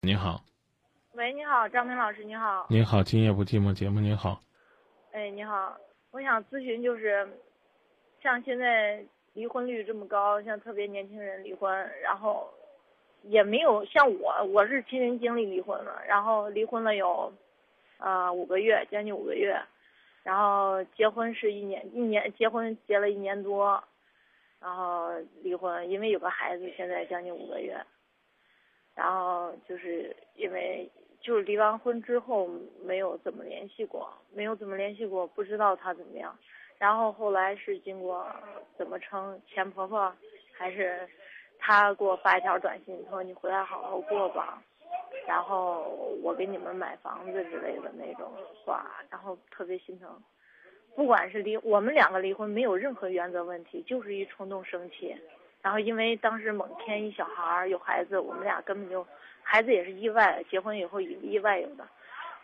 你好，喂，你好，张明老师，你好。你好，今夜不寂寞节目，你好。哎，你好，我想咨询就是，像现在离婚率这么高，像特别年轻人离婚，然后也没有像我，我是亲身经历离婚了，然后离婚了有，呃五个月，将近五个月，然后结婚是一年，一年结婚结了一年多，然后离婚，因为有个孩子，现在将近五个月，然后就是因为就是离完婚之后没有怎么联系过，没有怎么联系过，不知道他怎么样。然后后来是经过怎么称前婆婆，还是他给我发一条短信说你回来好好过吧，然后我给你们买房子之类的那种话，然后特别心疼。不管是离我们两个离婚没有任何原则问题，就是一冲动生气。然后因为当时猛添一小孩儿有孩子，我们俩根本就孩子也是意外，结婚以后意意外有的，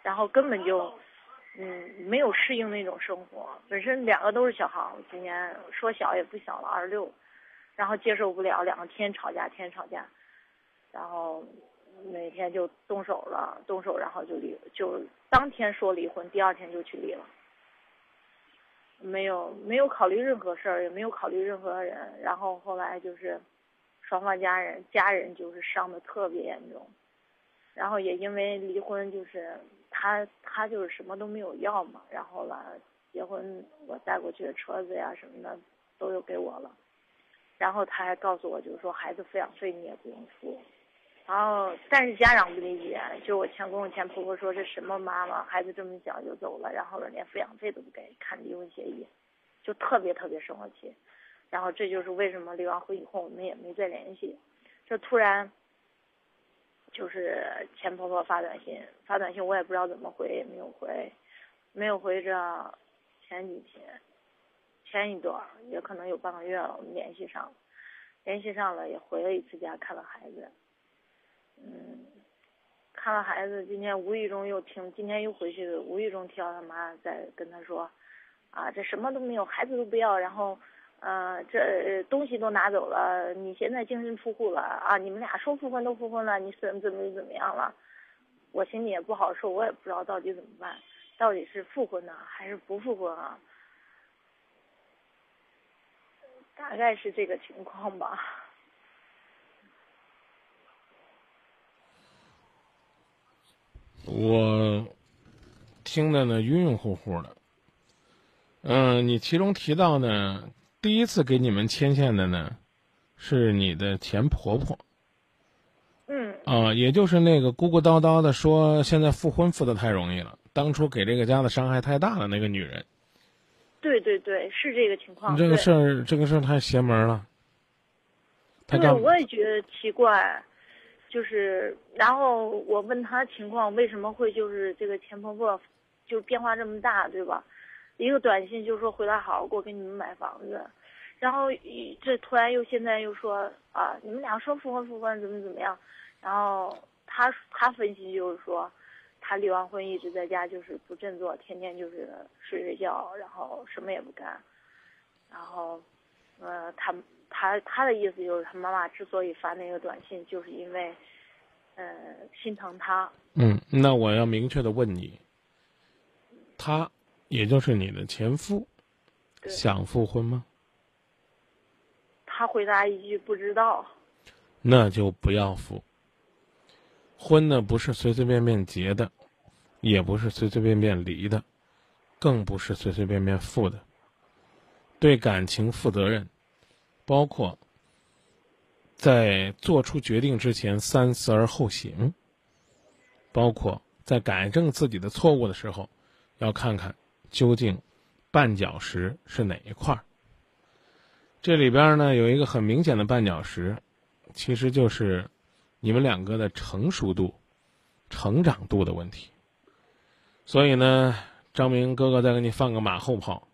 然后根本就嗯没有适应那种生活。本身两个都是小孩儿，今年说小也不小了，二十六，然后接受不了，两个天天吵架，天天吵架，然后每天就动手了，动手然后就离，就当天说离婚，第二天就去离了。没有没有考虑任何事儿，也没有考虑任何人，然后后来就是双方家人家人就是伤的特别严重，然后也因为离婚就是他他就是什么都没有要嘛，然后了结婚我带过去的车子呀什么的都有给我了，然后他还告诉我就是说孩子抚养费你也不用付，然后但是家长不理解，就我前公公前婆婆说这什么妈妈，孩子这么小就走了，然后了连抚养费都不给，看离婚协议，就特别特别生我气，然后这就是为什么离完婚以后我们也没再联系，就突然就是前婆婆发短信，发短信我也不知道怎么回，也没有回，没有回着，前几天，前一段也可能有半个月了，我们联系上了，联系上了也回了一次家看了孩子。嗯，看了孩子，今天无意中又听，今天又回去，无意中听到他妈在跟他说，啊，这什么都没有，孩子都不要，然后，呃，这东西都拿走了，你现在净身出户了啊，你们俩说复婚都复婚了，你怎么怎么怎么样了？我心里也不好受，我也不知道到底怎么办，到底是复婚呢，还是不复婚啊？大概是这个情况吧。我听的呢晕晕乎乎的。嗯、你其中提到呢，第一次给你们牵线的呢，是你的前婆婆嗯啊、也就是那个咕咕叨叨的说现在复婚复的太容易了，当初给这个家的伤害太大了那个女人。对对对，是这个情况。这个事儿，这个事儿太邪门了。他对，我也觉得奇怪，就是，然后我问他情况，为什么会就是这个前婆婆，就变化这么大，对吧？一个短信就说回来好好过，给你们买房子，然后一这突然又现在又说啊，你们俩说复婚复婚怎么怎么样，然后他他分析就是说，他离完婚一直在家就是不振作，天天就是睡睡觉，然后什么也不干，然后，呃，他他他的意思就是他妈妈之所以发那个短信，就是因为，呃，心疼他。嗯，那我要明确的问你，他也就是你的前夫，想复婚吗？他回答一句不知道。那就不要复。婚呢不是随随便便结的，也不是随随便便离的，更不是随随便便复的。对感情负责任，包括在做出决定之前三思而后行，包括在改正自己的错误的时候，要看看究竟绊脚石是哪一块儿。这里边呢有一个很明显的绊脚石，其实就是你们两个的成熟度、成长度的问题。所以呢，张明哥哥再给你放个马后炮。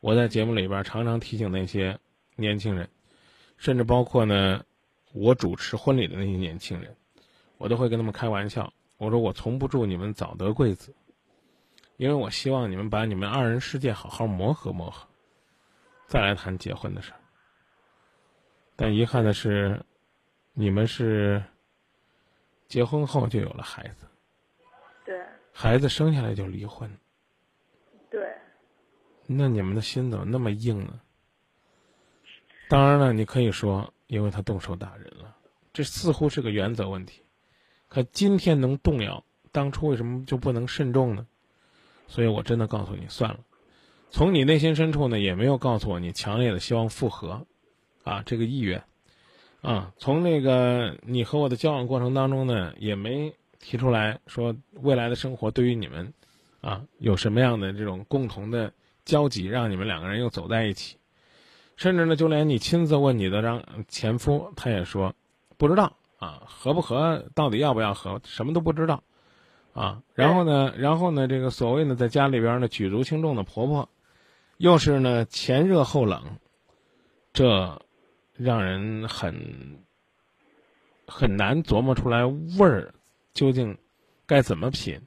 我在节目里边常常提醒那些年轻人，甚至包括呢，我主持婚礼的那些年轻人，我都会跟他们开玩笑。我说我从不祝你们早得贵子，因为我希望你们把你们二人世界好好磨合磨合，再来谈结婚的事儿。但遗憾的是，你们是结婚后就有了孩子，对孩子生下来就离婚，对，那你们的心怎么那么硬呢？当然了，你可以说因为他动手打人了，这似乎是个原则问题。可今天能动摇，当初为什么就不能慎重呢？所以我真的告诉你，算了。从你内心深处呢，也没有告诉我你强烈的希望复合，啊，这个意愿，啊，从那个你和我的交往过程当中呢，也没提出来说未来的生活对于你们，啊，有什么样的这种共同的交集，让你们两个人又走在一起。甚至呢，就连你亲自问你的让前夫，他也说不知道啊，合不合，到底要不要合，什么都不知道，啊，然后呢，然后呢，这个所谓的在家里边呢举足轻重的婆婆，又是呢前热后冷，这让人很很难琢磨出来味儿究竟该怎么品，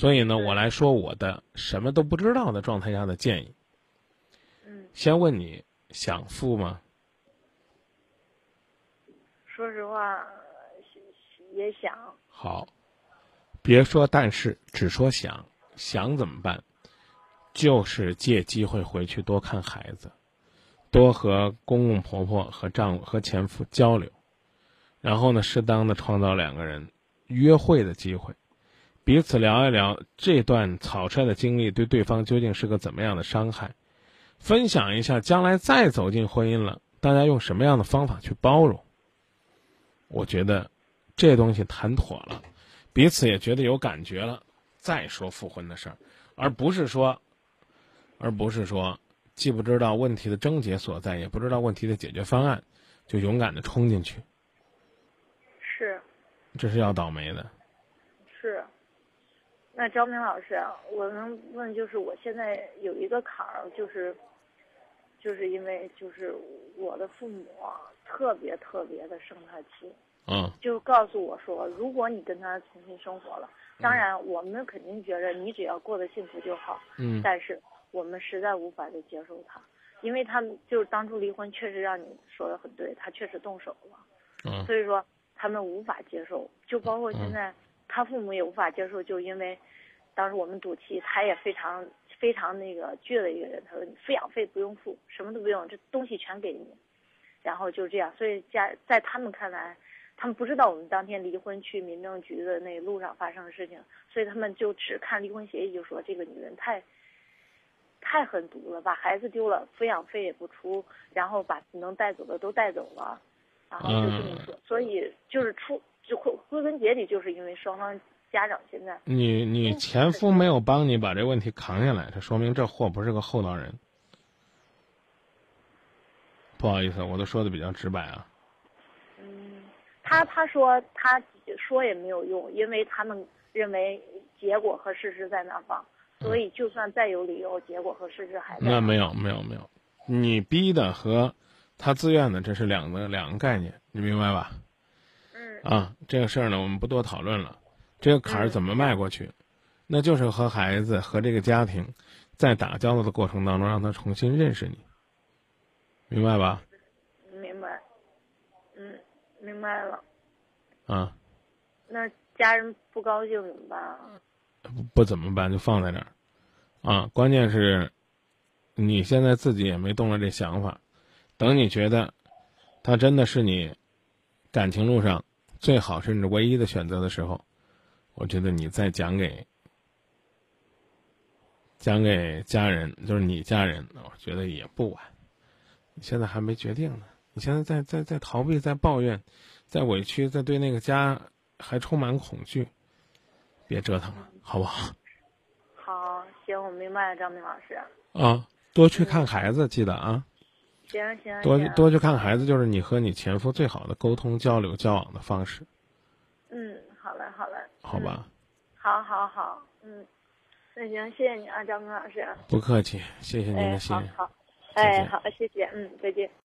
所以呢，我来说我的什么都不知道的状态下的建议。嗯，先问你。想富吗？说实话，也想。好，别说但是，只说想。想怎么办？就是借机会回去多看孩子，多和公公婆婆和丈夫和前夫交流，然后呢，适当的创造两个人约会的机会，彼此聊一聊这段草率的经历对对方究竟是个怎么样的伤害。分享一下，将来再走进婚姻了，大家用什么样的方法去包容？我觉得，这东西谈妥了，彼此也觉得有感觉了，再说复婚的事儿，而不是说，而不是说，既不知道问题的症结所在，也不知道问题的解决方案，就勇敢的冲进去。是，这是要倒霉的。是。那张明老师，我能问，就是我现在有一个坎儿，就是。就是因为就是我的父母特别特别的生他气，嗯，就告诉我说，如果你跟他重新生活了，当然我们肯定觉着你只要过得幸福就好，嗯，但是我们实在无法再接受他，因为他们就是当初离婚确实让你说的很对，他确实动手了，嗯，所以说他们无法接受，就包括现在他父母也无法接受，就因为当时我们赌气，他也非常。非常那个倔的一个人，他说你抚养费不用付，什么都不用，这东西全给你，然后就这样，所以家在他们看来，他们不知道我们当天离婚去民政局的那路上发生的事情，所以他们就只看离婚协议就说这个女人太，太狠毒了，把孩子丢了，抚养费也不出，然后把能带走的都带走了，然后就这么说，所以就是出就归归根结底就是因为双方。家长现在，你你前夫没有帮你把这问题扛下来，这说明这货不是个厚道人。不好意思，我都说的比较直白啊。嗯，他他说他说也没有用，因为他们认为结果和事实在那方，所以就算再有理由，结果和事实还在。那没有没有没有，你逼的和他自愿的这是两个两个概念，你明白吧？嗯。啊，这个事儿呢，我们不多讨论了。这个坎儿怎么迈过去？那就是和孩子和这个家庭，在打交道的过程当中，让他重新认识你，明白吧？明白，嗯，明白了。啊。那家人不高兴怎么办啊？不不怎么办？就放在那儿，啊，关键是，你现在自己也没动了这想法，等你觉得，他真的是你感情路上最好甚至唯一的选择的时候。我觉得你再讲给讲给家人，就是你家人，我觉得也不晚。你现在还没决定呢，你现在在在在逃避，在抱怨，在委屈，在对那个家还充满恐惧，别折腾了，好不好？好，行，我明白了，张明老师。啊，多去看孩子，记得啊。行行。多多去看孩子，就是你和你前夫最好的沟通、交流、交往的方式。嗯。好吧，好，好，好，嗯，那行，谢谢你啊，张明老师。不客气，谢谢您的心。好，好，哎，好，谢谢，嗯，再见。